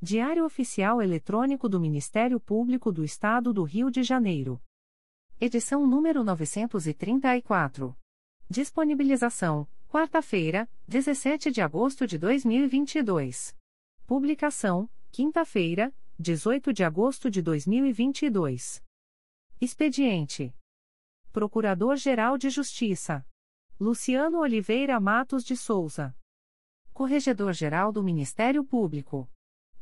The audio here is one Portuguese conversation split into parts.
Diário Oficial Eletrônico do Ministério Público do Estado do Rio de Janeiro. Edição número 934. Disponibilização: quarta-feira, 17 de agosto de 2022. Publicação: quinta-feira, 18 de agosto de 2022. Expediente: Procurador-Geral de Justiça Luciano Oliveira Matos de Souza. Corregedor-Geral do Ministério Público.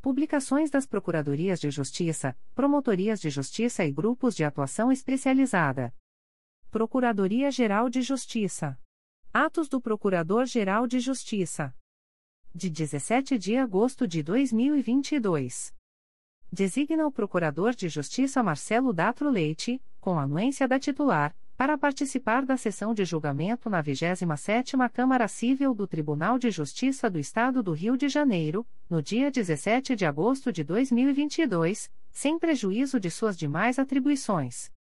Publicações das Procuradorias de Justiça, Promotorias de Justiça e Grupos de Atuação Especializada. Procuradoria-Geral de Justiça. Atos do Procurador-Geral de Justiça. De 17 de agosto de 2022. Designa o Procurador de Justiça Marcelo Datro Leite, com anuência da titular, para participar da sessão de julgamento na 27ª Câmara Civil do Tribunal de Justiça do Estado do Rio de Janeiro, no dia 17 de agosto de 2022, sem prejuízo de suas demais atribuições.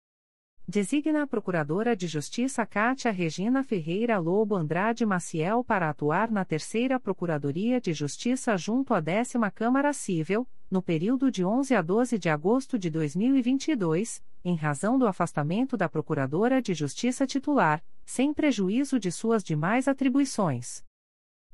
Designa a Procuradora de Justiça Cátia Regina Ferreira Lobo Andrade Maciel para atuar na Terceira Procuradoria de Justiça junto à Décima Câmara Civil, no período de 11 a 12 de agosto de 2022, em razão do afastamento da Procuradora de Justiça titular, sem prejuízo de suas demais atribuições.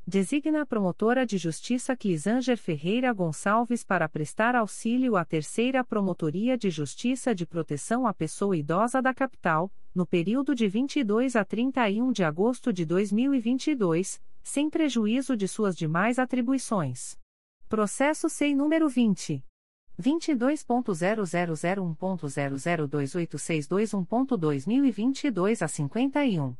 Designa a promotora de justiça Clisanger Ferreira Gonçalves para prestar auxílio à Terceira Promotoria de Justiça de Proteção à Pessoa Idosa da Capital, no período de 22 a 31 de agosto de 2022, sem prejuízo de suas demais atribuições. Processo SEI número 20. 22.0001.0028621.2022 a 51.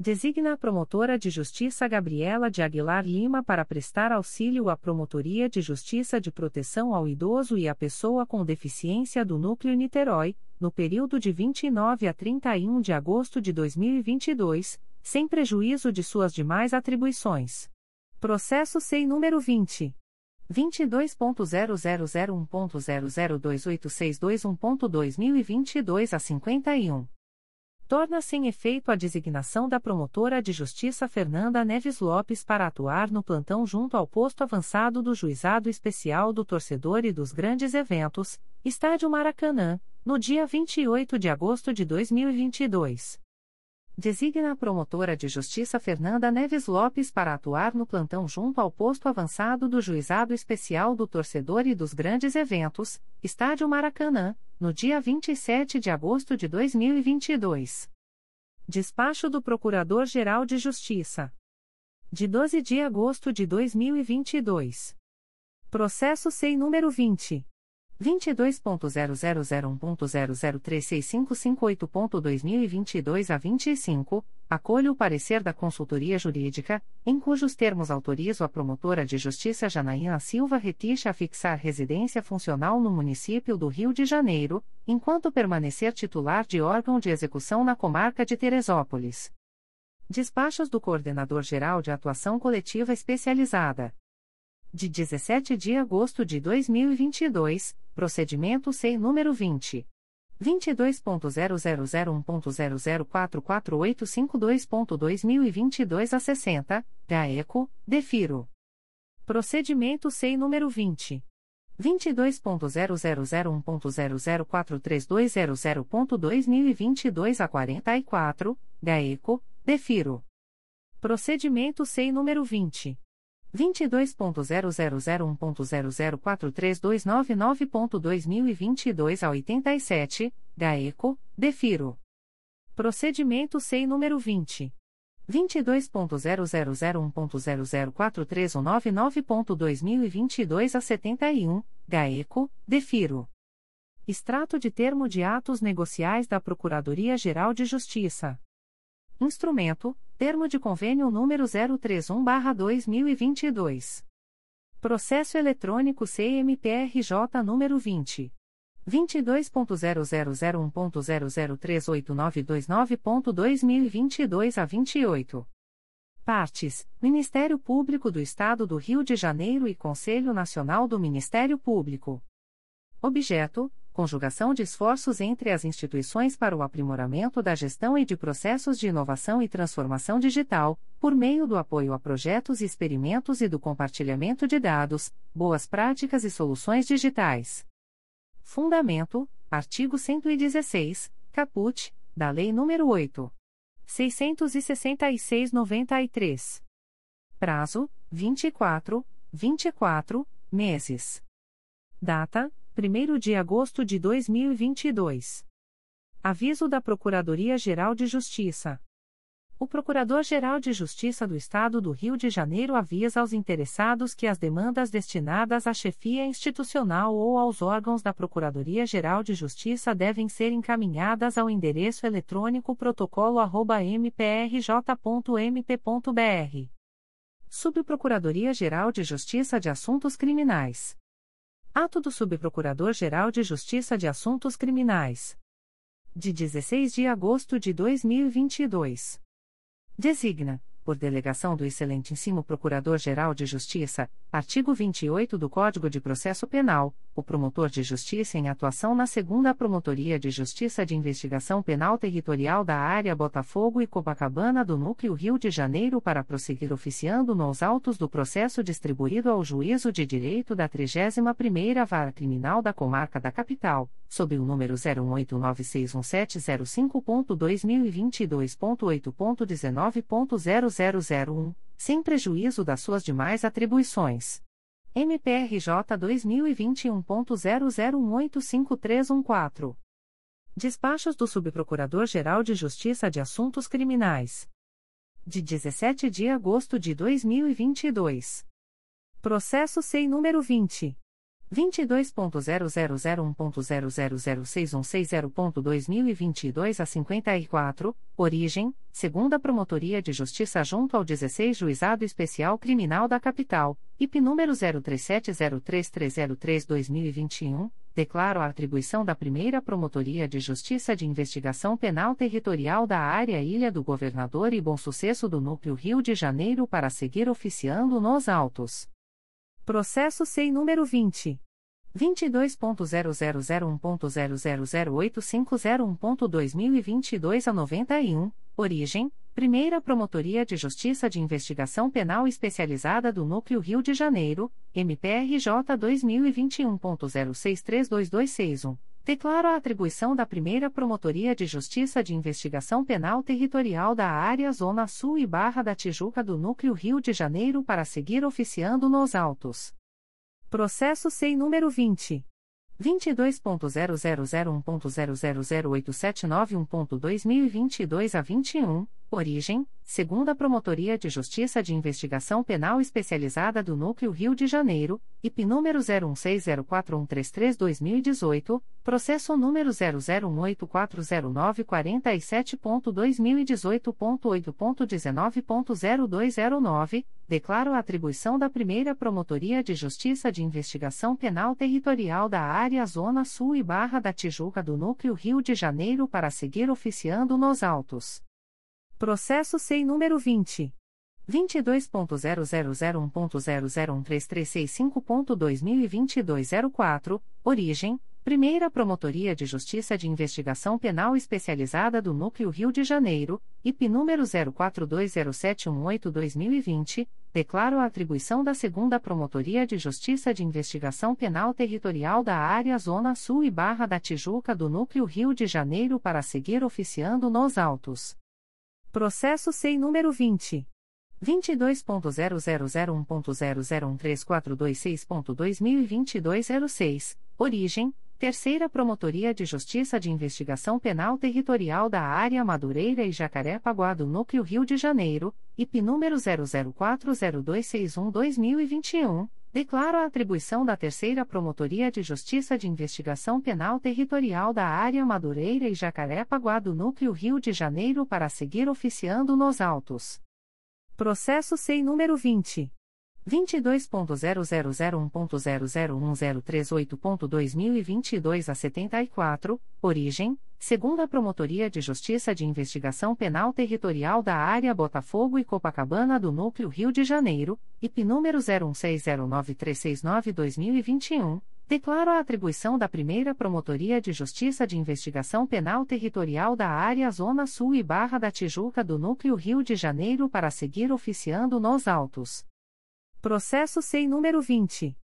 Designa a promotora de justiça Gabriela de Aguilar Lima para prestar auxílio à Promotoria de Justiça de Proteção ao Idoso e à Pessoa com Deficiência do Núcleo Niterói, no período de 29 a 31 de agosto de 2022, sem prejuízo de suas demais atribuições. Processo SEI número 20. 22.0001.0028621.2022 a 51 torna-se em efeito a designação da promotora de justiça Fernanda Neves Lopes para atuar no plantão junto ao posto avançado do Juizado Especial do Torcedor e dos Grandes Eventos, Estádio Maracanã, no dia 28 de agosto de 2022. Designa a promotora de justiça Fernanda Neves Lopes para atuar no plantão junto ao posto avançado do Juizado Especial do Torcedor e dos Grandes Eventos, Estádio Maracanã, no dia 27 de agosto de 2022. Despacho do Procurador-Geral de Justiça. De 12 de agosto de 2022. Processo SEI número 20. 22.0001.0036558.2022 a 25, acolho o parecer da consultoria jurídica, em cujos termos autorizo a promotora de justiça Janaína Silva Reticha a fixar residência funcional no município do Rio de Janeiro, enquanto permanecer titular de órgão de execução na comarca de Teresópolis. Despachos do Coordenador-Geral de Atuação Coletiva Especializada de 17 de agosto de 2022, procedimento SEI número 20. 22.0001.0044852.2022 a 60, GAECO, DEFIRO. Procedimento SEI número 20. 22.0001.0043200.2022 a 44, GAECO, DEFIRO. Procedimento SEI número 20. 22.0001.0043299.2022 a 87, GAECO, DEFIRO. Procedimento SEI número 20. 22.0001.0043199.2022 a 71, GAECO, DEFIRO. Extrato de termo de atos negociais da Procuradoria-Geral de Justiça. Instrumento: Termo de Convênio número 031/2022. Processo eletrônico CMPRJ número 20 22.0001.0038929.2022 a 28. Partes: Ministério Público do Estado do Rio de Janeiro e Conselho Nacional do Ministério Público. Objeto: conjugação de esforços entre as instituições para o aprimoramento da gestão e de processos de inovação e transformação digital, por meio do apoio a projetos e experimentos e do compartilhamento de dados, boas práticas e soluções digitais. Fundamento: artigo 116, caput, da Lei nº 8. 666-93. Prazo: 24, 24 meses. Data: 1 de agosto de 2022. Aviso da Procuradoria-Geral de Justiça. O Procurador-Geral de Justiça do Estado do Rio de Janeiro avisa aos interessados que as demandas destinadas à chefia institucional ou aos órgãos da Procuradoria-Geral de Justiça devem ser encaminhadas ao endereço eletrônico protocolo@mprj.mp.br. Subprocuradoria-Geral de Justiça de Assuntos Criminais. Ato do Subprocurador-Geral de Justiça de Assuntos Criminais. De 16 de agosto de 2022. Designa, por delegação do Excelentíssimo Procurador-Geral de Justiça, artigo 28 do Código de Processo Penal, o promotor de justiça em atuação na segunda Promotoria de Justiça de Investigação Penal Territorial da Área Botafogo e Copacabana do Núcleo Rio de Janeiro para prosseguir oficiando nos autos do processo distribuído ao Juízo de Direito da 31ª Vara Criminal da Comarca da Capital, sob o número 018961705.2022.8.19.0001, sem prejuízo das suas demais atribuições. MPRJ 2021.00185314. Despachos do Subprocurador-Geral de Justiça de Assuntos Criminais. De 17 de agosto de 2022. Processo SEI número 20. 22.0001.0006160.2022 a 54, origem, segunda Promotoria de Justiça junto ao 16 Juizado Especial Criminal da Capital, IP número 03703303-2021, declaro a atribuição da primeira Promotoria de Justiça de Investigação Penal Territorial da Área Ilha do Governador e Bom Sucesso do Núcleo Rio de Janeiro para seguir oficiando nos autos. Processo SEI número 20. 22.0001.0008501.2022 a 91, origem, Primeira Promotoria de Justiça de Investigação Penal Especializada do Núcleo Rio de Janeiro, MPRJ 2021.06322661. Declaro a atribuição da Primeira Promotoria de Justiça de Investigação Penal Territorial da Área Zona Sul e Barra da Tijuca do Núcleo Rio de Janeiro para seguir oficiando nos autos. Processo SEI número 20. 22.0001.0008791.2022 a 21, Origem: Segunda Promotoria de Justiça de Investigação Penal Especializada do Núcleo Rio de Janeiro, IP número 01604133-2018, processo número 008409477.2018.8.19.0209, declaro a atribuição da Primeira Promotoria de Justiça de Investigação Penal Territorial da Área Zona Sul e Barra da Tijuca do Núcleo Rio de Janeiro para seguir oficiando nos autos Processo SEI número 20. 22.0001.0013365.2022 04, origem, Primeira Promotoria de Justiça de Investigação Penal Especializada do Núcleo Rio de Janeiro, IP número 04207188-2020, declaro a atribuição da Segunda Promotoria de Justiça de Investigação Penal Territorial da Área Zona Sul e Barra da Tijuca do Núcleo Rio de Janeiro para seguir oficiando nos autos Processo SEI número 20. 22.0001.0013426.2022 06, origem, Terceira Promotoria de Justiça de Investigação Penal Territorial da Área Madureira e Jacaré-Paguá do Núcleo Rio de Janeiro, IP número 00402612-2021, declaro a atribuição da Terceira Promotoria de Justiça de Investigação Penal Territorial da Área Madureira e Jacaré-Paguá do Núcleo Rio de Janeiro para seguir oficiando nos autos. Processo SEI número 20. 22.0001.0010382.2022 a 74, origem, segunda Promotoria de Justiça de Investigação Penal Territorial da Área Botafogo e Copacabana do Núcleo Rio de Janeiro, IP número 01609369-2021, declaro a atribuição da primeira Promotoria de Justiça de Investigação Penal Territorial da Área Zona Sul e Barra da Tijuca do Núcleo Rio de Janeiro para seguir oficiando nos autos Processo SEI número 20.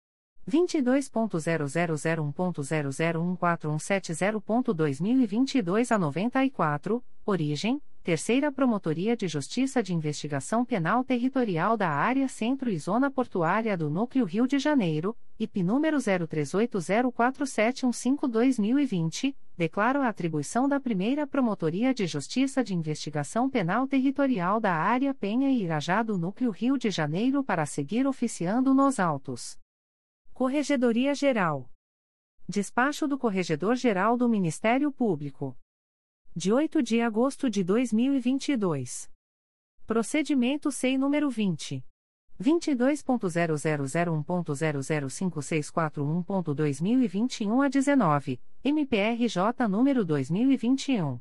22.0001.0014170.2022 a 94, origem, Terceira Promotoria de Justiça de Investigação Penal Territorial da Área Centro e Zona Portuária do Núcleo Rio de Janeiro, IP número 03804715-2020, declaro a atribuição da Primeira Promotoria de Justiça de Investigação Penal Territorial da Área Penha e Irajá do Núcleo Rio de Janeiro para seguir oficiando nos autos. Corregedoria Geral. Despacho do Corregedor-Geral do Ministério Público. De 8 de agosto de 2022. Procedimento SEI número 20. 22.0001.0056441.2021 a 19, MPRJ número 2021.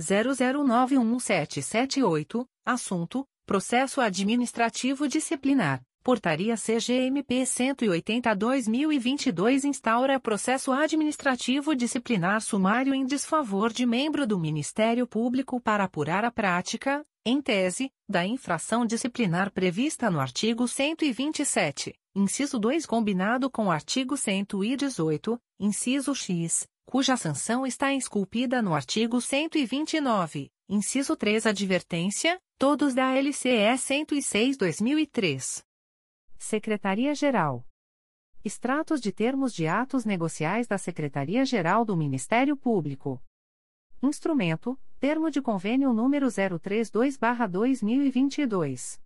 00911778, assunto: Processo Administrativo Disciplinar. Portaria CGMP 180-2022 instaura processo administrativo disciplinar sumário em desfavor de membro do Ministério Público para apurar a prática, em tese, da infração disciplinar prevista no artigo 127, inciso 2 combinado com o artigo 118, inciso X, cuja sanção está esculpida no artigo 129, inciso 3 advertência, todos da LCE 106-2003. Secretaria-Geral. Extratos de termos de atos negociais da Secretaria-Geral do Ministério Público. Instrumento: Termo de Convênio número 032/2022.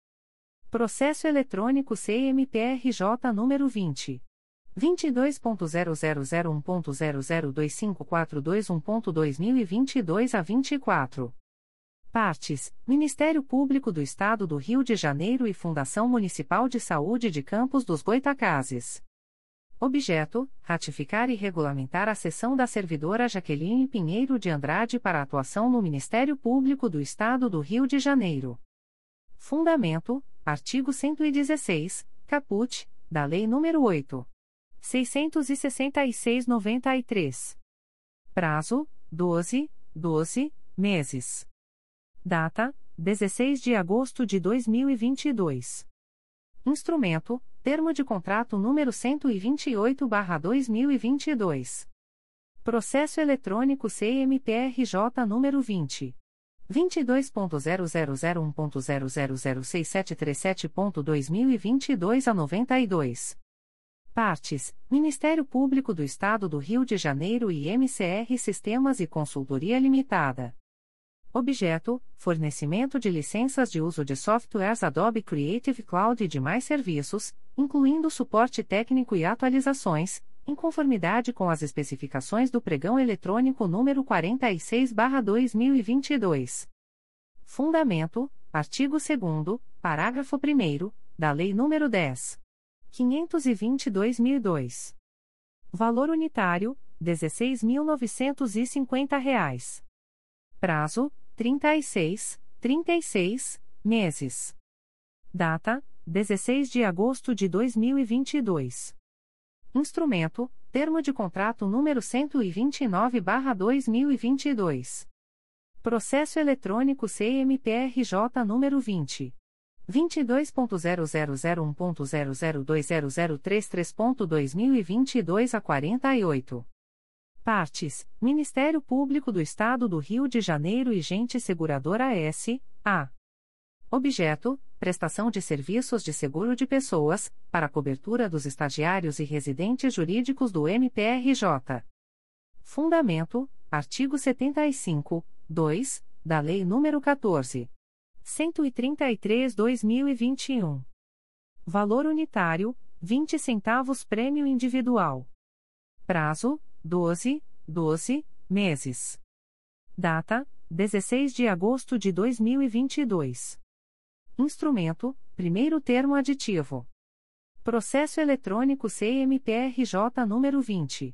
Processo eletrônico CMPRJ número 20 22.0001.0025421.2022 a 24. Partes: Ministério Público do Estado do Rio de Janeiro e Fundação Municipal de Saúde de Campos dos Goitacazes. Objeto: ratificar e regulamentar a sessão da servidora Jaqueline Pinheiro de Andrade para atuação no Ministério Público do Estado do Rio de Janeiro. Fundamento: artigo 116, caput, da Lei nº 8. 666-93. Prazo: 12, 12 meses. Data: 16 de agosto de 2022. Instrumento: Termo de contrato número 128/2022. Processo eletrônico CMPRJ número 20 22.0001.0006737.2022 a 92. Partes: Ministério Público do Estado do Rio de Janeiro e MCR Sistemas e Consultoria Limitada. Objeto: fornecimento de licenças de uso de softwares Adobe Creative Cloud e demais serviços, incluindo suporte técnico e atualizações, em conformidade com as especificações do pregão eletrônico número 46/2022. Fundamento: artigo 2 parágrafo 1 da Lei nº 10. 522.002. Valor unitário: R$ 16.950. Prazo: 36, 36 meses. Data: 16 de agosto de 2022. Instrumento: Termo de contrato número 129/2022. Processo eletrônico CMPRJ número 20 22.0001.0020033.2022 a 48. Partes: Ministério Público do Estado do Rio de Janeiro e Gente Seguradora S. A. Objeto: prestação de serviços de seguro de pessoas, para cobertura dos estagiários e residentes jurídicos do MPRJ. Fundamento: artigo 75, 2, da Lei nº 14. 133/2021. Valor unitário: 20 centavos prêmio individual. Prazo: 12, 12 meses. Data: 16 de agosto de 2022. Instrumento: primeiro termo aditivo. Processo eletrônico CMPRJ número 20.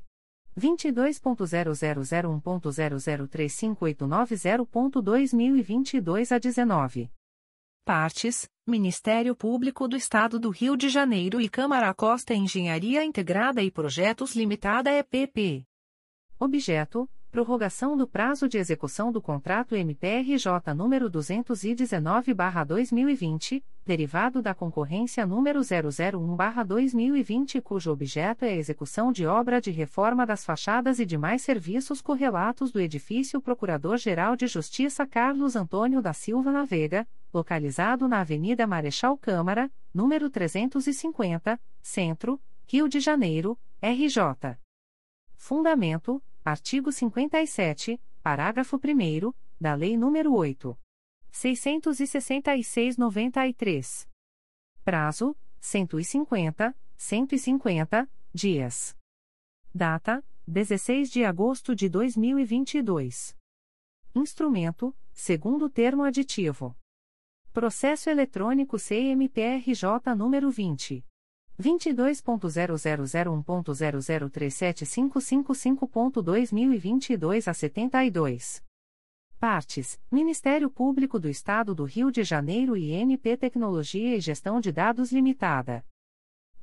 22.0001.0035890.2022 a 19. Partes: Ministério Público do Estado do Rio de Janeiro e Câmara Costa Engenharia Integrada e Projetos Limitada EPP. Objeto: prorrogação do prazo de execução do contrato MPRJ número 219/2020, derivado da concorrência número 001/2020, cujo objeto é a execução de obra de reforma das fachadas e demais serviços correlatos do edifício Procurador-Geral de Justiça Carlos Antônio da Silva Navega, localizado na Avenida Marechal Câmara, número 350, Centro, Rio de Janeiro, RJ. Fundamento: artigo 57, parágrafo 1 da Lei nº 8. 666/93. Prazo: 150, 150 dias. Data: 16 de agosto de 2022. Instrumento: segundo termo aditivo. Processo eletrônico CMPRJ número 20 22.0001.0037555.2022 a 72. Partes: Ministério Público do Estado do Rio de Janeiro e NP Tecnologia e Gestão de Dados Limitada.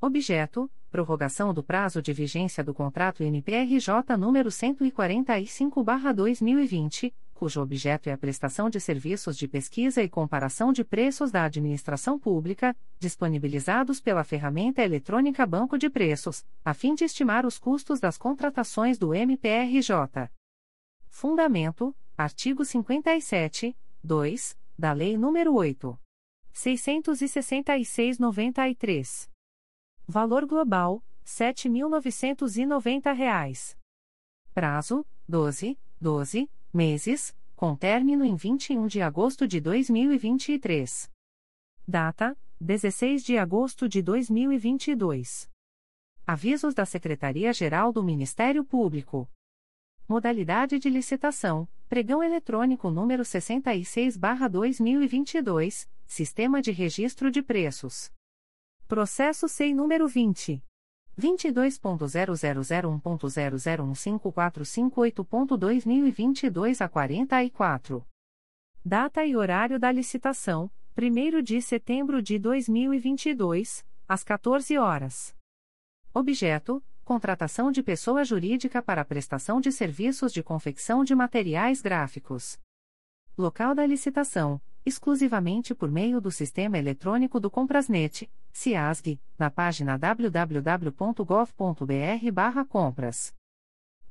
Objeto: prorrogação do prazo de vigência do contrato NPRJ número 145/2020 cujo objeto é a prestação de serviços de pesquisa e comparação de preços da administração pública, disponibilizados pela ferramenta eletrônica Banco de Preços, a fim de estimar os custos das contratações do MPRJ. Fundamento: artigo 57, 2, da Lei nº 8. 666-93. Valor global: R$ 7.990. Prazo: 12, 12 meses, com término em 21 de agosto de 2023. Data: 16 de agosto de 2022. Avisos da Secretaria-Geral do Ministério Público. Modalidade de licitação: Pregão eletrônico número 66/2022, Sistema de Registro de Preços. Processo SEI número 20 22.0001.0015458.2022 a 44. Data e horário da licitação: 1 de setembro de 2022, às 14 horas. Objeto: contratação de pessoa jurídica para prestação de serviços de confecção de materiais gráficos. Local da licitação: exclusivamente por meio do sistema eletrônico do Comprasnet, CIASG, na página www.gov.br/compras.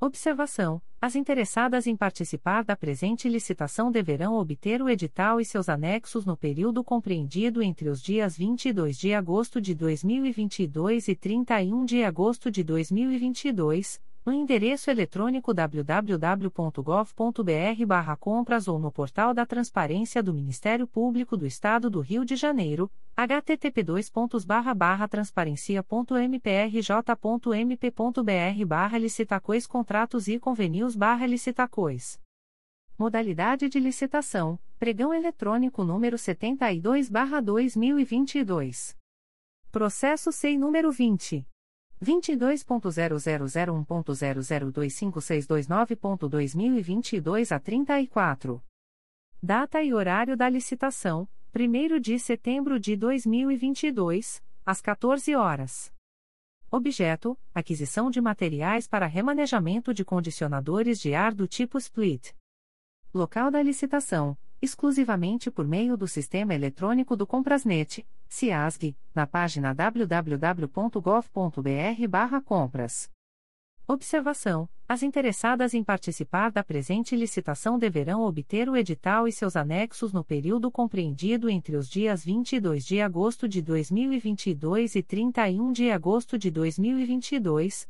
Observação: As interessadas em participar da presente licitação deverão obter o edital e seus anexos no período compreendido entre os dias 22 de agosto de 2022 e 31 de agosto de 2022, no endereço eletrônico www.gov.br/compras ou no portal da Transparência do Ministério Público do Estado do Rio de Janeiro, http://transparencia.mprj.mp.br/licitacois contratos e convenios/licitacois. Modalidade de licitação: Pregão eletrônico número 72/2022. Processo SEI número 20 22.0001.0025629.2022 a 34. Data e horário da licitação: 1 de setembro de 2022, às 14 horas. Objeto: aquisição de materiais para remanejamento de condicionadores de ar do tipo split. Local da licitação: exclusivamente por meio do sistema eletrônico do Comprasnet, CIASG, na página www.gov.br/compras. Observação: As interessadas em participar da presente licitação deverão obter o edital e seus anexos no período compreendido entre os dias 22 de agosto de 2022 e 31 de agosto de 2022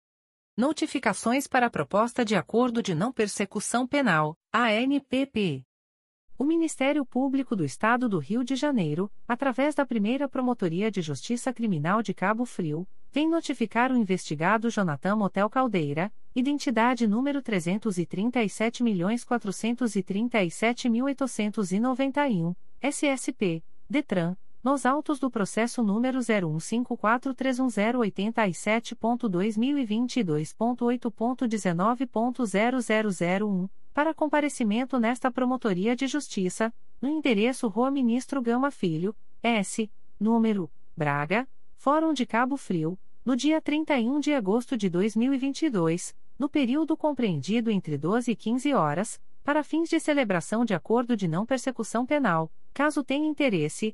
Notificações para a Proposta de Acordo de Não Persecução Penal, ANPP. O Ministério Público do Estado do Rio de Janeiro, através da primeira Promotoria de Justiça Criminal de Cabo Frio, vem notificar o investigado Jonathan Motel Caldeira, identidade número 333.437.891, SSP, DETRAN nos autos do processo número 015431087.2022.8.19.0001, para comparecimento nesta Promotoria de Justiça, no endereço Rua Ministro Gama Filho, S, número, Braga, Fórum de Cabo Frio, no dia 31 de agosto de 2022, no período compreendido entre 12 e 15 horas, para fins de celebração de acordo de não persecução penal, caso tenha interesse,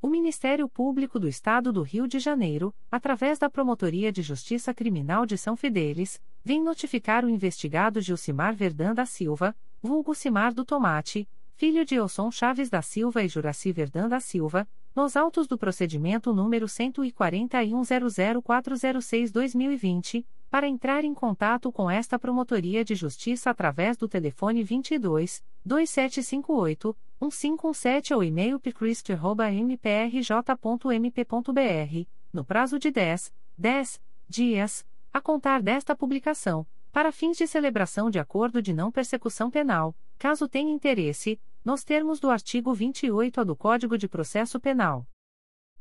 O Ministério Público do Estado do Rio de Janeiro, através da Promotoria de Justiça Criminal de São Fidélis, vem notificar o investigado Gilcimar Verdã da Silva, vulgo Cimar do Tomate, filho de Elson Chaves da Silva e Juraci Verdã da Silva, nos autos do procedimento número 14100406-2020, para entrar em contato com esta Promotoria de Justiça através do telefone 22 2758 1517 ou e-mail pcrist.mprj.mp.br, no prazo de 10, 10 dias, a contar desta publicação, para fins de celebração de acordo de não persecução penal, caso tenha interesse, nos termos do artigo 28A do Código de Processo Penal.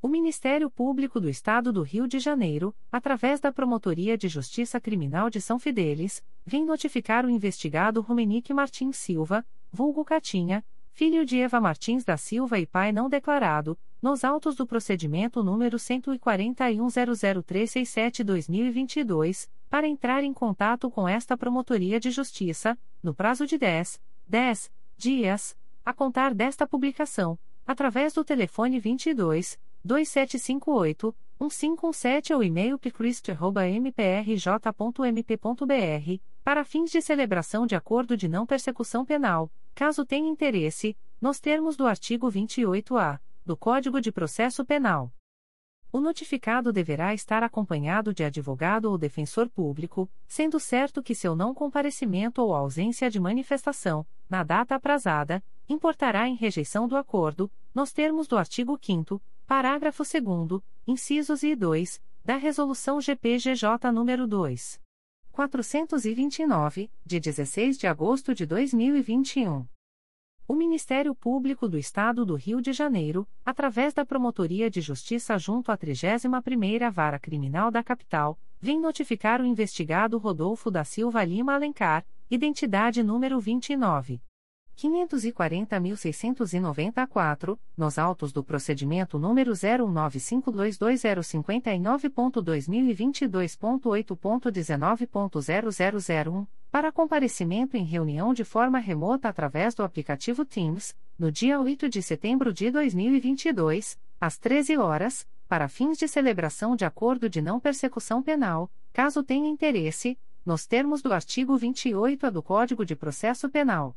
O Ministério Público do Estado do Rio de Janeiro, através da Promotoria de Justiça Criminal de São Fidélis, vem notificar o investigado Romenique Martins Silva, vulgo Catinha, filho de Eva Martins da Silva e pai não declarado, nos autos do procedimento número 14100367-2022, para entrar em contato com esta Promotoria de Justiça, no prazo de 10, 10 dias, a contar desta publicação, através do telefone 22 2758 1517 ou e-mail pcrist.mprj.mp.br, para fins de celebração de acordo de não persecução penal, caso tenha interesse, nos termos do artigo 28-A do Código de Processo Penal. O notificado deverá estar acompanhado de advogado ou defensor público, sendo certo que seu não comparecimento ou ausência de manifestação, na data aprazada, importará em rejeição do acordo, nos termos do artigo 5 parágrafo 2 incisos e 2, da Resolução GPGJ nº 2. 429, de 16 de agosto de 2021. O Ministério Público do Estado do Rio de Janeiro, através da Promotoria de Justiça junto à 31ª Vara Criminal da Capital, vem notificar o investigado Rodolfo da Silva Lima Alencar, identidade número 29. 540.694, nos autos do procedimento número 019522059.2022.8.19.0001, para comparecimento em reunião de forma remota através do aplicativo Teams, no dia 8 de setembro de 2022, às 13 horas, para fins de celebração de acordo de não persecução penal, caso tenha interesse, nos termos do artigo 28A do Código de Processo Penal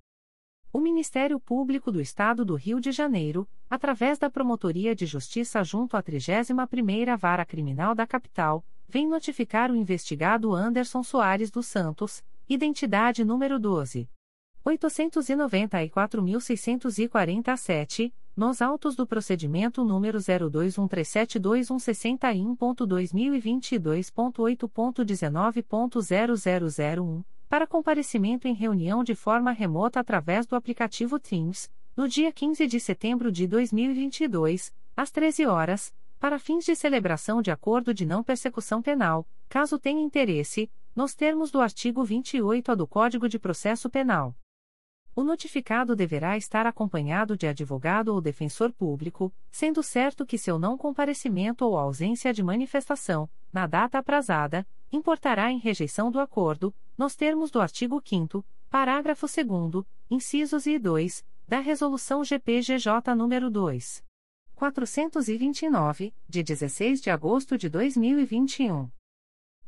O Ministério Público do Estado do Rio de Janeiro, através da Promotoria de Justiça junto à 31ª Vara Criminal da Capital, vem notificar o investigado Anderson Soares dos Santos, identidade número 12. 894.647, nos autos do procedimento número 02137161.2022.8.19.0001 para comparecimento em reunião de forma remota através do aplicativo Teams, no dia 15 de setembro de 2022, às 13 horas, para fins de celebração de acordo de não persecução penal, caso tenha interesse, nos termos do artigo 28A do Código de Processo Penal. O notificado deverá estar acompanhado de advogado ou defensor público, sendo certo que seu não comparecimento ou ausência de manifestação, na data aprazada, importará em rejeição do acordo, nos termos do artigo 5 parágrafo 2 incisos e 2, da Resolução GPGJ nº 2. 429, de 16 de agosto de 2021.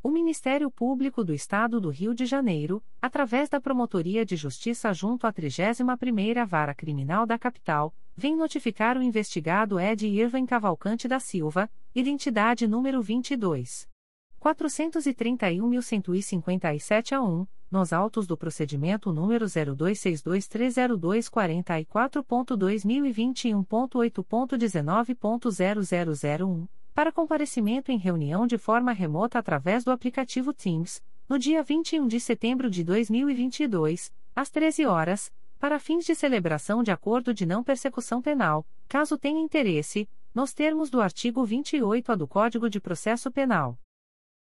O Ministério Público do Estado do Rio de Janeiro, através da Promotoria de Justiça junto à 31ª Vara Criminal da Capital, vem notificar o investigado Ed Irving Cavalcante da Silva, identidade número 22. 431.157 a 1, nos autos do procedimento número 02623024.2021.8.19.0001, para comparecimento em reunião de forma remota através do aplicativo Teams, no dia 21 de setembro de 2022, às 13 horas, para fins de celebração de acordo de não persecução penal, caso tenha interesse, nos termos do artigo 28A do Código de Processo Penal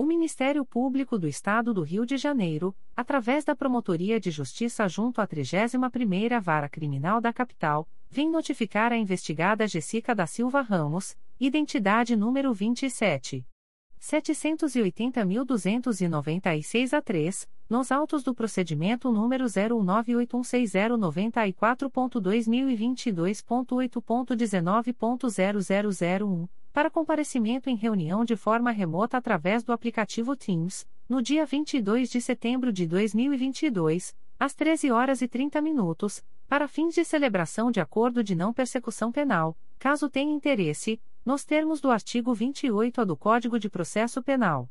O Ministério Público do Estado do Rio de Janeiro, através da Promotoria de Justiça junto à 31ª Vara Criminal da Capital, vem notificar a investigada Jessica da Silva Ramos, identidade número 27. 780.296 a 3, nos autos do procedimento número 0186094.2022.8.19.0001 para comparecimento em reunião de forma remota através do aplicativo Teams, no dia 22 de setembro de 2022, às 13 horas e 30 minutos, para fins de celebração de acordo de não persecução penal, caso tenha interesse, nos termos do artigo 28A do Código de Processo Penal.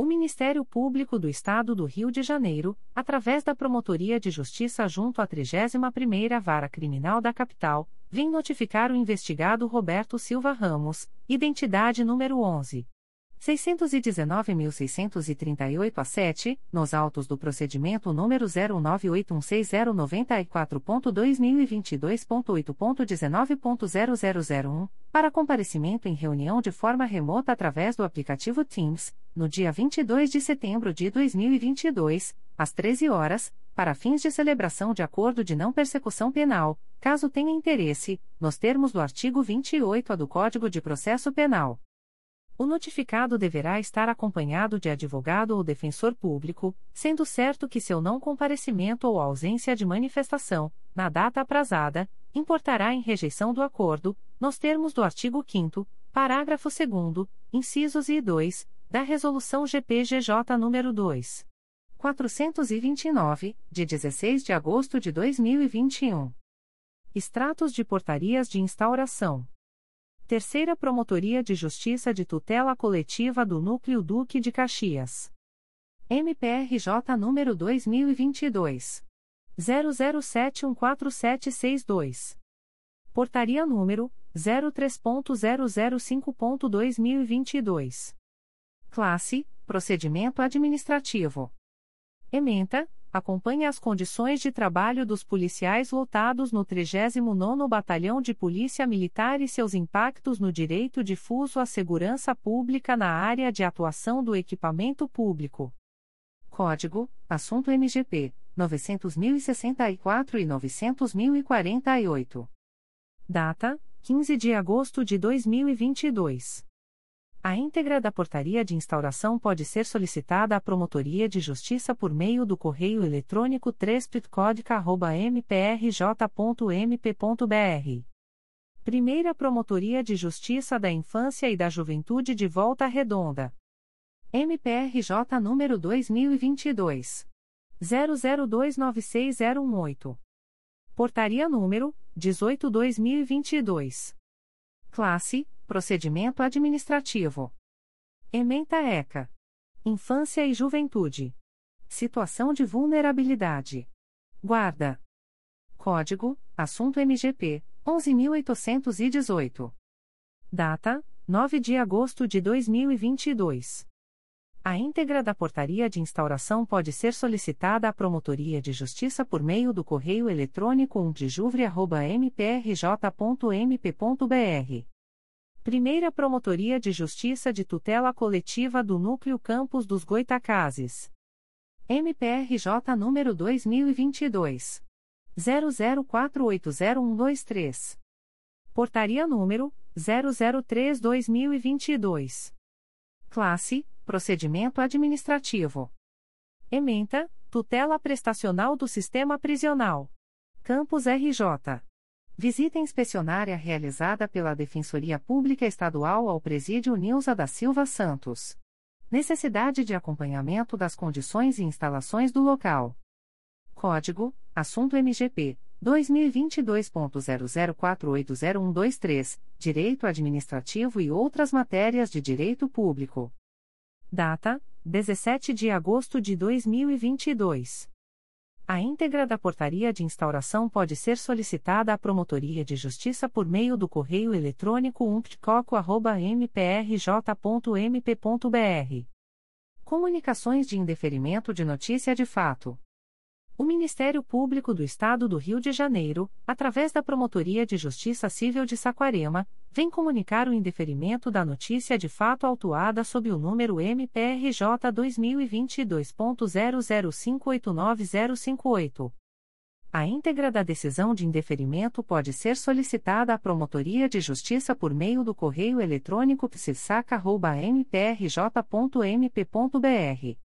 O Ministério Público do Estado do Rio de Janeiro, através da Promotoria de Justiça junto à 31ª Vara Criminal da Capital, vem notificar o investigado Roberto Silva Ramos, identidade número 11. 619.638 a 7, nos autos do procedimento número 0981694.2022.8.19.0001, para comparecimento em reunião de forma remota através do aplicativo Teams, no dia 22 de setembro de 2022, às 13 horas, para fins de celebração de acordo de não persecução penal, caso tenha interesse, nos termos do artigo 28A do Código de Processo Penal. O notificado deverá estar acompanhado de advogado ou defensor público, sendo certo que seu não comparecimento ou ausência de manifestação, na data aprazada, importará em rejeição do acordo, nos termos do artigo 5 parágrafo 2 incisos e 2, da Resolução GPGJ nº 2. 429, de 16 de agosto de 2021. Extratos de portarias de instauração. Terceira Promotoria de Justiça de Tutela Coletiva do Núcleo Duque de Caxias. MPRJ número 2022 00714762. Portaria número 03.005.2022. Classe: Procedimento Administrativo. Ementa: acompanha as condições de trabalho dos policiais lotados no 39º Batalhão de Polícia Militar e seus impactos no direito difuso à segurança pública na área de atuação do equipamento público. Código: Assunto MGP 900.064 e 900.048. Data: 15 de agosto de 2022. A íntegra da portaria de instauração pode ser solicitada à Promotoria de Justiça por meio do correio eletrônico 3 Primeira Promotoria de Justiça da Infância e da Juventude de Volta Redonda. MPRJ número 2022 00296018. Portaria número 18/2022. Classe Procedimento Administrativo. Ementa ECA. Infância e Juventude. Situação de vulnerabilidade. Guarda. Código: Assunto MGP 11818. Data: 9 de agosto de 2022. A íntegra da portaria de instauração pode ser solicitada à Promotoria de Justiça por meio do correio eletrônico umdjuvre.mprj.mp.br Primeira Promotoria de Justiça de Tutela Coletiva do Núcleo Campos dos Goitacazes. MPRJ número 2022 00480123. Portaria número 003/2022. Classe: Procedimento administrativo. Ementa: Tutela prestacional do Sistema Prisional. Campos RJ. Visita inspecionária realizada pela Defensoria Pública Estadual ao Presídio Nilza da Silva Santos. Necessidade de acompanhamento das condições e instalações do local. Código: Assunto MGP 2022.00480123, Direito Administrativo e outras matérias de direito público. Data: 17 de agosto de 2022. A íntegra da portaria de instauração pode ser solicitada à Promotoria de Justiça por meio do correio eletrônico umptcoco.mprj.mp.br. Comunicações de indeferimento de notícia de fato. O Ministério Público do Estado do Rio de Janeiro, através da Promotoria de Justiça Civil de Saquarema, vem comunicar o indeferimento da notícia de fato autuada sob o número MPRJ 2022.00589058. A íntegra da decisão de indeferimento pode ser solicitada à Promotoria de Justiça por meio do correio eletrônico psissaca.mprj.mp.br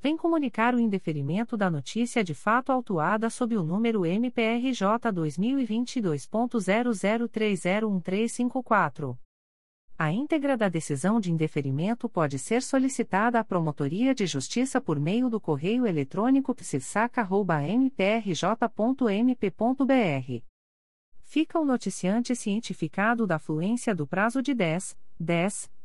vem comunicar o indeferimento da notícia de fato autuada sob o número MPRJ 2022.00301354. A íntegra da decisão de indeferimento pode ser solicitada à Promotoria de Justiça por meio do correio eletrônico psirsaca.mprj.mp.br fica o noticiante cientificado da fluência do prazo de 10, 10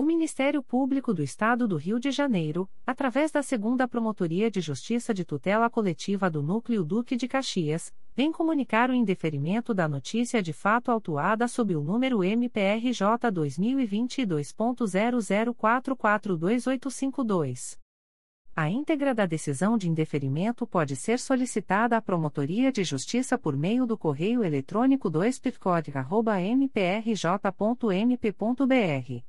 O Ministério Público do Estado do Rio de Janeiro, através da Segunda Promotoria de Justiça de Tutela Coletiva do Núcleo Duque de Caxias, vem comunicar o indeferimento da notícia de fato autuada sob o número MPRJ 2022.00442852. A íntegra da decisão de indeferimento pode ser solicitada à Promotoria de Justiça por meio do correio eletrônico 2 mprj.mp.br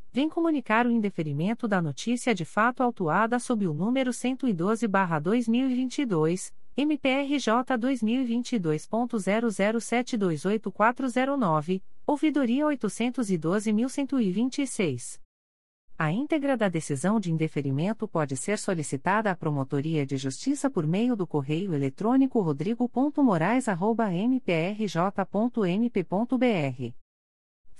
vem comunicar o indeferimento da notícia de fato autuada sob o número 112-2022, MPRJ 2022.00728409, ouvidoria 812.126. A íntegra da decisão de indeferimento pode ser solicitada à Promotoria de Justiça por meio do correio eletrônico rodrigo.moraes.mprj.mp.br.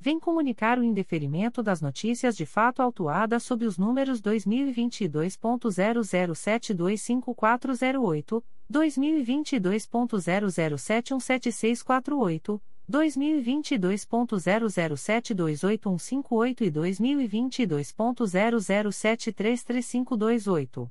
vem comunicar o indeferimento das notícias de fato autuadas sob os números 2022.00725408, 2022.00717648, 2022.00728158 e 2022.00733528.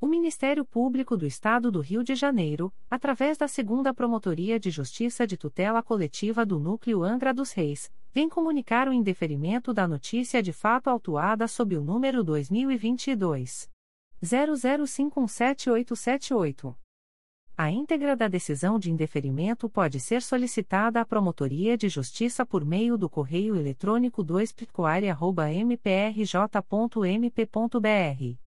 O Ministério Público do Estado do Rio de Janeiro, através da Segunda Promotoria de Justiça de Tutela Coletiva do Núcleo Angra dos Reis, vem comunicar o indeferimento da notícia de fato autuada sob o número 2022 00517878. A íntegra da decisão de indeferimento pode ser solicitada à Promotoria de Justiça por meio do correio eletrônico 2 mprj.mp.br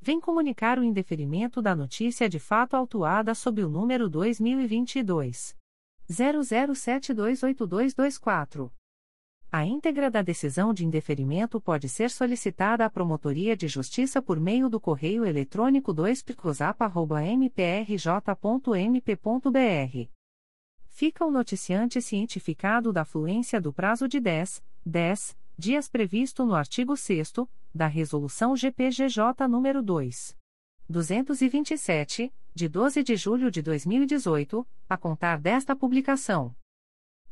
vem comunicar o indeferimento da notícia de fato autuada sob o número 2022 00728224. A íntegra da decisão de indeferimento pode ser solicitada à Promotoria de Justiça por meio do correio eletrônico 2 mprj.mp.br fica o noticiante cientificado da fluência do prazo de 10, 10 dias previsto no artigo 6 da Resolução GPGJ nº 2. 227, de 12 de julho de 2018, a contar desta publicação.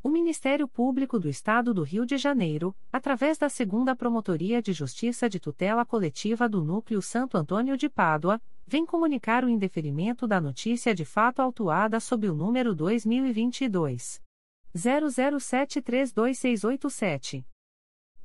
O Ministério Público do Estado do Rio de Janeiro, através da Segunda Promotoria de Justiça de Tutela Coletiva do Núcleo Santo Antônio de Pádua, vem comunicar o indeferimento da notícia de fato autuada sob o número 2022 00732687.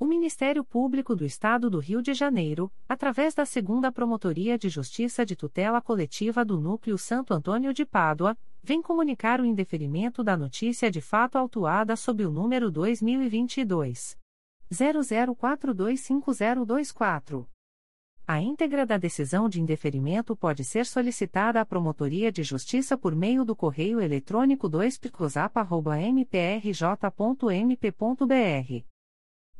O Ministério Público do Estado do Rio de Janeiro, através da Segunda Promotoria de Justiça de Tutela Coletiva do Núcleo Santo Antônio de Pádua, vem comunicar o indeferimento da notícia de fato autuada sob o número 2022 00425024. A íntegra da decisão de indeferimento pode ser solicitada à Promotoria de Justiça por meio do correio eletrônico 2picosap.mprj.mp.br.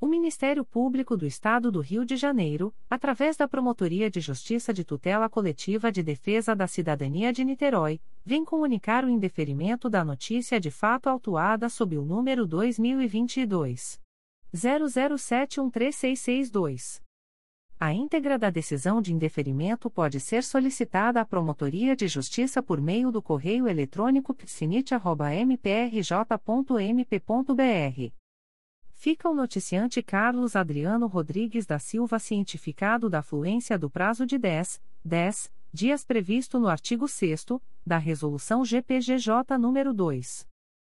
O Ministério Público do Estado do Rio de Janeiro, através da Promotoria de Justiça de Tutela Coletiva de Defesa da Cidadania de Niterói, vem comunicar o indeferimento da notícia de fato autuada sob o número 2022 00713662. A íntegra da decisão de indeferimento pode ser solicitada à Promotoria de Justiça por meio do correio eletrônico psinit.mprj.mp.br fica o noticiante Carlos Adriano Rodrigues da Silva cientificado da fluência do prazo de 10, 10 dias previsto no artigo 6 da Resolução GPGJ nº 2.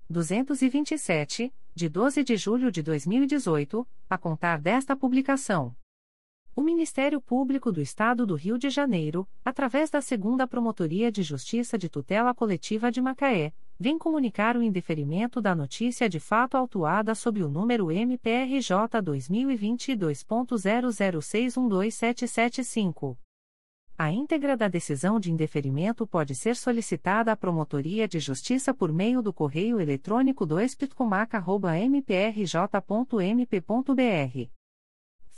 227, de 12 de julho de 2018, a contar desta publicação. O Ministério Público do Estado do Rio de Janeiro, através da Segunda Promotoria de Justiça de Tutela Coletiva de Macaé, vem comunicar o indeferimento da notícia de fato autuada sob o número MPRJ 2022.00612775. A íntegra da decisão de indeferimento pode ser solicitada à Promotoria de Justiça por meio do correio eletrônico 2 pitcomac.mprj.mp.br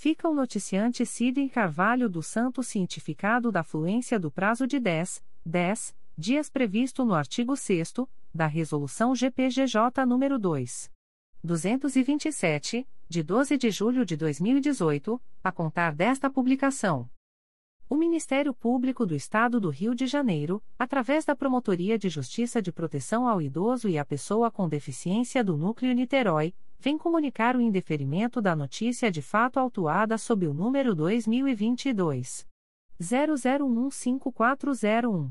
fica o noticiante Sidney Carvalho do Santo cientificado da fluência do prazo de 10, 10 dias previsto no artigo 6 da Resolução GPGJ nº 2. 227, de 12 de julho de 2018, a contar desta publicação. O Ministério Público do Estado do Rio de Janeiro, através da Promotoria de Justiça de Proteção ao Idoso e à Pessoa com Deficiência do Núcleo Niterói, vem comunicar o indeferimento da notícia de fato autuada sob o número 2022 00154001.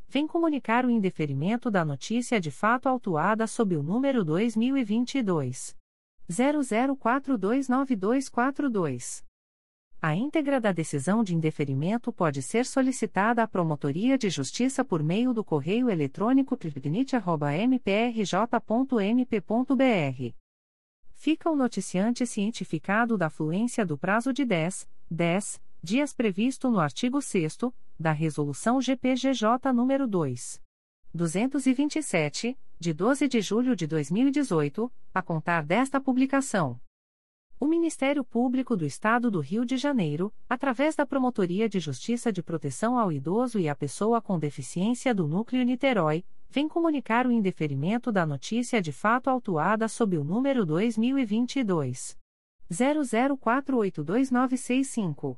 vem comunicar o indeferimento da notícia de fato autuada sob o número 2022 00429242. A íntegra da decisão de indeferimento pode ser solicitada à Promotoria de Justiça por meio do correio eletrônico tribunite.mprj.mp.br fica o noticiante cientificado da fluência do prazo de 10, 10 dias previsto no artigo 6 da Resolução GPGJ nº 2. 227, de 12 de julho de 2018, a contar desta publicação. O Ministério Público do Estado do Rio de Janeiro, através da Promotoria de Justiça de Proteção ao Idoso e à Pessoa com Deficiência do Núcleo Niterói, vem comunicar o indeferimento da notícia de fato autuada sob o número 2022 00482965.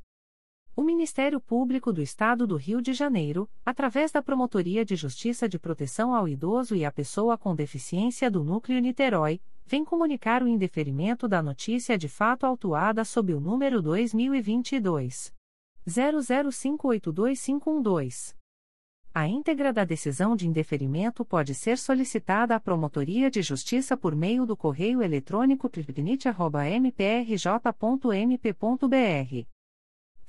O Ministério Público do Estado do Rio de Janeiro, através da Promotoria de Justiça de Proteção ao Idoso e à Pessoa com Deficiência do Núcleo Niterói, vem comunicar o indeferimento da notícia de fato autuada sob o número 2022 00582512. A íntegra da decisão de indeferimento pode ser solicitada à Promotoria de Justiça por meio do correio eletrônico tribunite.mprj.mp.br.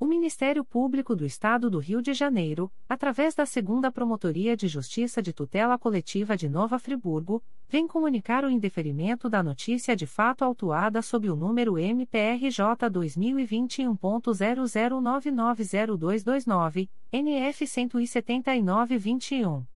O Ministério Público do Estado do Rio de Janeiro, através da Segunda Promotoria de Justiça de Tutela Coletiva de Nova Friburgo, vem comunicar o indeferimento da notícia de fato autuada sob o número MPRJ 2021.00990229, NF 17921.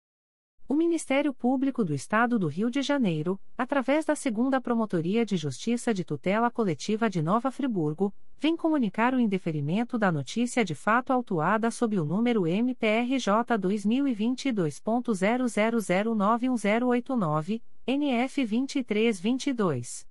O Ministério Público do Estado do Rio de Janeiro, através da Segunda Promotoria de Justiça de Tutela Coletiva de Nova Friburgo, vem comunicar o indeferimento da notícia de fato autuada sob o número MPRJ 2022.00091089, NF 2322.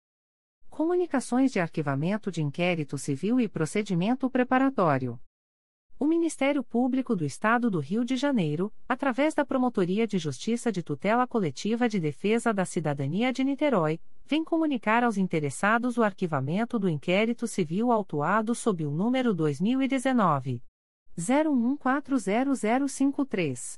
Comunicações de Arquivamento de Inquérito Civil e Procedimento Preparatório. O Ministério Público do Estado do Rio de Janeiro, através da Promotoria de Justiça de Tutela Coletiva de Defesa da Cidadania de Niterói, vem comunicar aos interessados o arquivamento do inquérito civil autuado sob o número 2019 01140053.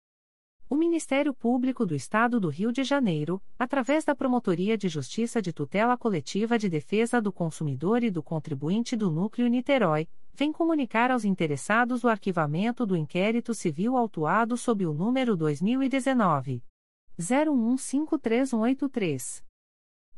O Ministério Público do Estado do Rio de Janeiro, através da Promotoria de Justiça de Tutela Coletiva de Defesa do Consumidor e do Contribuinte do Núcleo Niterói, vem comunicar aos interessados o arquivamento do inquérito civil autuado sob o número 2019 01153183.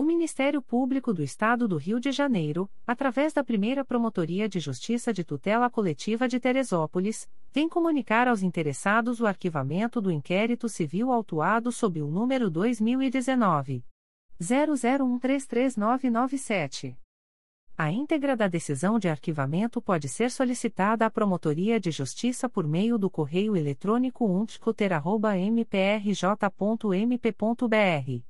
O Ministério Público do Estado do Rio de Janeiro, através da primeira Promotoria de Justiça de Tutela Coletiva de Teresópolis, vem comunicar aos interessados o arquivamento do inquérito civil autuado sob o número 2019. 00133997. A íntegra da decisão de arquivamento pode ser solicitada à Promotoria de Justiça por meio do correio eletrônico umptcoter.mprj.mp.br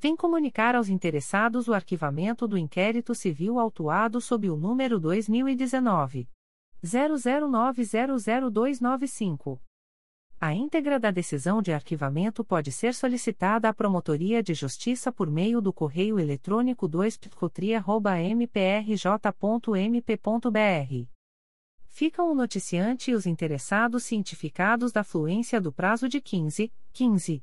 vem comunicar aos interessados o arquivamento do inquérito civil autuado sob o número 2019 00900295. A íntegra da decisão de arquivamento pode ser solicitada à Promotoria de Justiça por meio do correio eletrônico 2picotria.mprj.mp.br ficam o noticiante e os interessados cientificados da fluência do prazo de 15, 15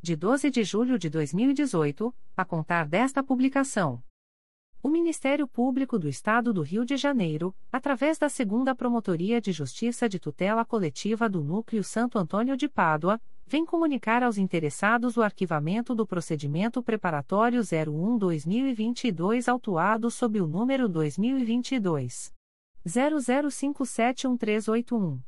de 12 de julho de 2018, a contar desta publicação. O Ministério Público do Estado do Rio de Janeiro, através da Segunda Promotoria de Justiça de Tutela Coletiva do Núcleo Santo Antônio de Pádua, vem comunicar aos interessados o arquivamento do procedimento preparatório 01-2022 autuado sob o número 2022 00571381.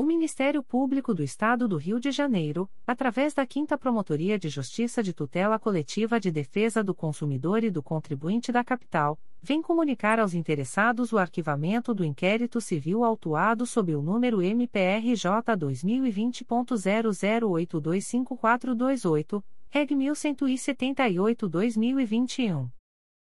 O Ministério Público do Estado do Rio de Janeiro, através da 5 Promotoria de Justiça de Tutela Coletiva de Defesa do Consumidor e do Contribuinte da Capital, vem comunicar aos interessados o arquivamento do inquérito civil autuado sob o número MPRJ 2020.00825428, Reg 1178-2021.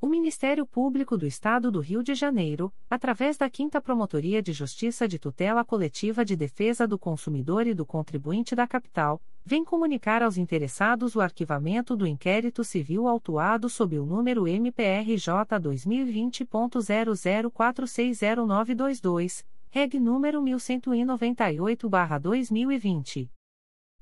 O Ministério Público do Estado do Rio de Janeiro, através da 5 Promotoria de Justiça de Tutela Coletiva de Defesa do Consumidor e do Contribuinte da Capital, vem comunicar aos interessados o arquivamento do inquérito civil autuado sob o número MPRJ 2020.00460922, reg número 1198-2020.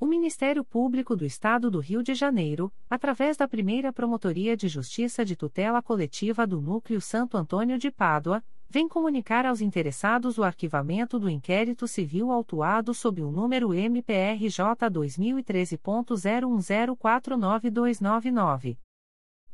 O Ministério Público do Estado do Rio de Janeiro, através da primeira Promotoria de Justiça de Tutela Coletiva do Núcleo Santo Antônio de Pádua, vem comunicar aos interessados o arquivamento do inquérito civil autuado sob o número MPRJ 2013.01049299.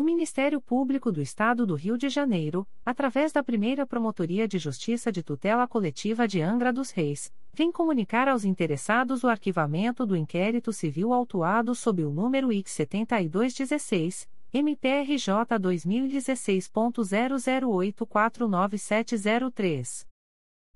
O Ministério Público do Estado do Rio de Janeiro, através da primeira Promotoria de Justiça de Tutela Coletiva de Angra dos Reis, vem comunicar aos interessados o arquivamento do inquérito civil autuado sob o número X 7216, MPRJ 2016.00849703.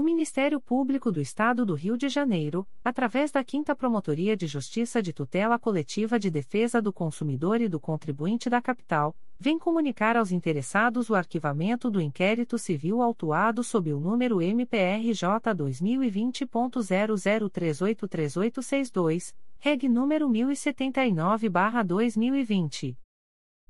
O Ministério Público do Estado do Rio de Janeiro, através da 5 Promotoria de Justiça de Tutela Coletiva de Defesa do Consumidor e do Contribuinte da Capital, vem comunicar aos interessados o arquivamento do inquérito civil autuado sob o número MPRJ 2020.00383862, reg número 1079-2020.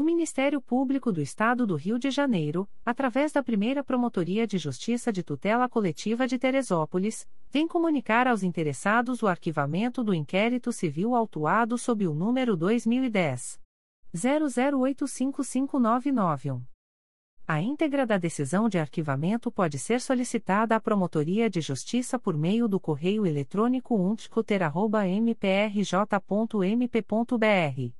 O Ministério Público do Estado do Rio de Janeiro, através da primeira Promotoria de Justiça de Tutela Coletiva de Teresópolis, vem comunicar aos interessados o arquivamento do inquérito civil autuado sob o número 2010. 00855991. A íntegra da decisão de arquivamento pode ser solicitada à Promotoria de Justiça por meio do correio eletrônico umpticoter.mprj.mp.br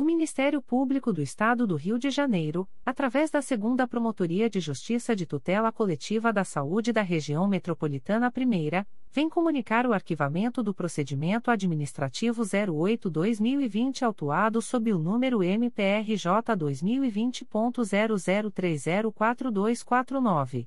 O Ministério Público do Estado do Rio de Janeiro, através da Segunda Promotoria de Justiça de Tutela Coletiva da Saúde da Região Metropolitana I, vem comunicar o arquivamento do procedimento administrativo 08-2020 autuado sob o número MPRJ 2020.00304249.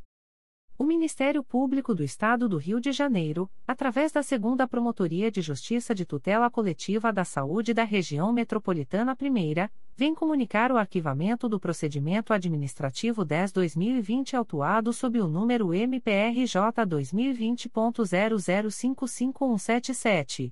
O Ministério Público do Estado do Rio de Janeiro, através da Segunda Promotoria de Justiça de Tutela Coletiva da Saúde da Região Metropolitana I, vem comunicar o arquivamento do procedimento administrativo 10-2020 autuado sob o número MPRJ 2020.00555177.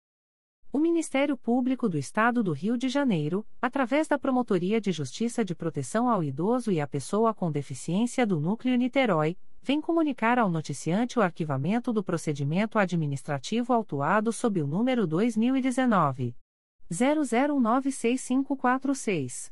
O Ministério Público do Estado do Rio de Janeiro, através da Promotoria de Justiça de Proteção ao Idoso e à Pessoa com Deficiência do Núcleo Niterói, vem comunicar ao noticiante o arquivamento do procedimento administrativo autuado sob o número 2019 00196546.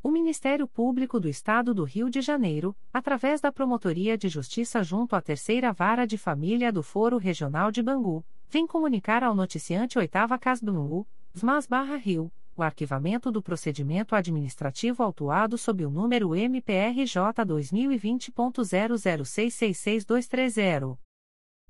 O Ministério Público do Estado do Rio de Janeiro, através da Promotoria de Justiça junto à Terceira Vara de Família do Foro Regional de Bangu, vem comunicar ao noticiante 8 Cas Bangu, VMAS Barra Rio, o arquivamento do procedimento administrativo autuado sob o número MPRJ 2020.00666230.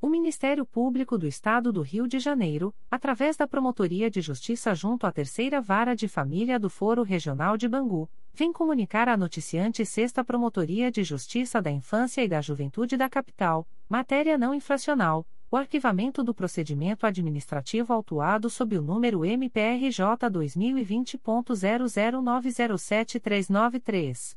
O Ministério Público do Estado do Rio de Janeiro, através da Promotoria de Justiça junto à Terceira Vara de Família do Foro Regional de Bangu, vem comunicar à noticiante Sexta Promotoria de Justiça da Infância e da Juventude da Capital, matéria não infracional, o arquivamento do procedimento administrativo autuado sob o número MPRJ 2020.00907393.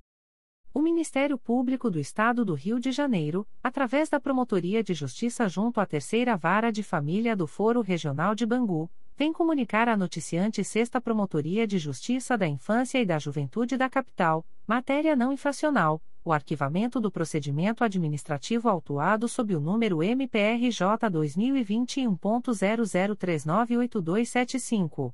O Ministério Público do Estado do Rio de Janeiro, através da Promotoria de Justiça junto à Terceira Vara de Família do Foro Regional de Bangu, vem comunicar à noticiante Sexta Promotoria de Justiça da Infância e da Juventude da Capital, matéria não infracional, o arquivamento do procedimento administrativo autuado sob o número MPRJ 2021.00398275.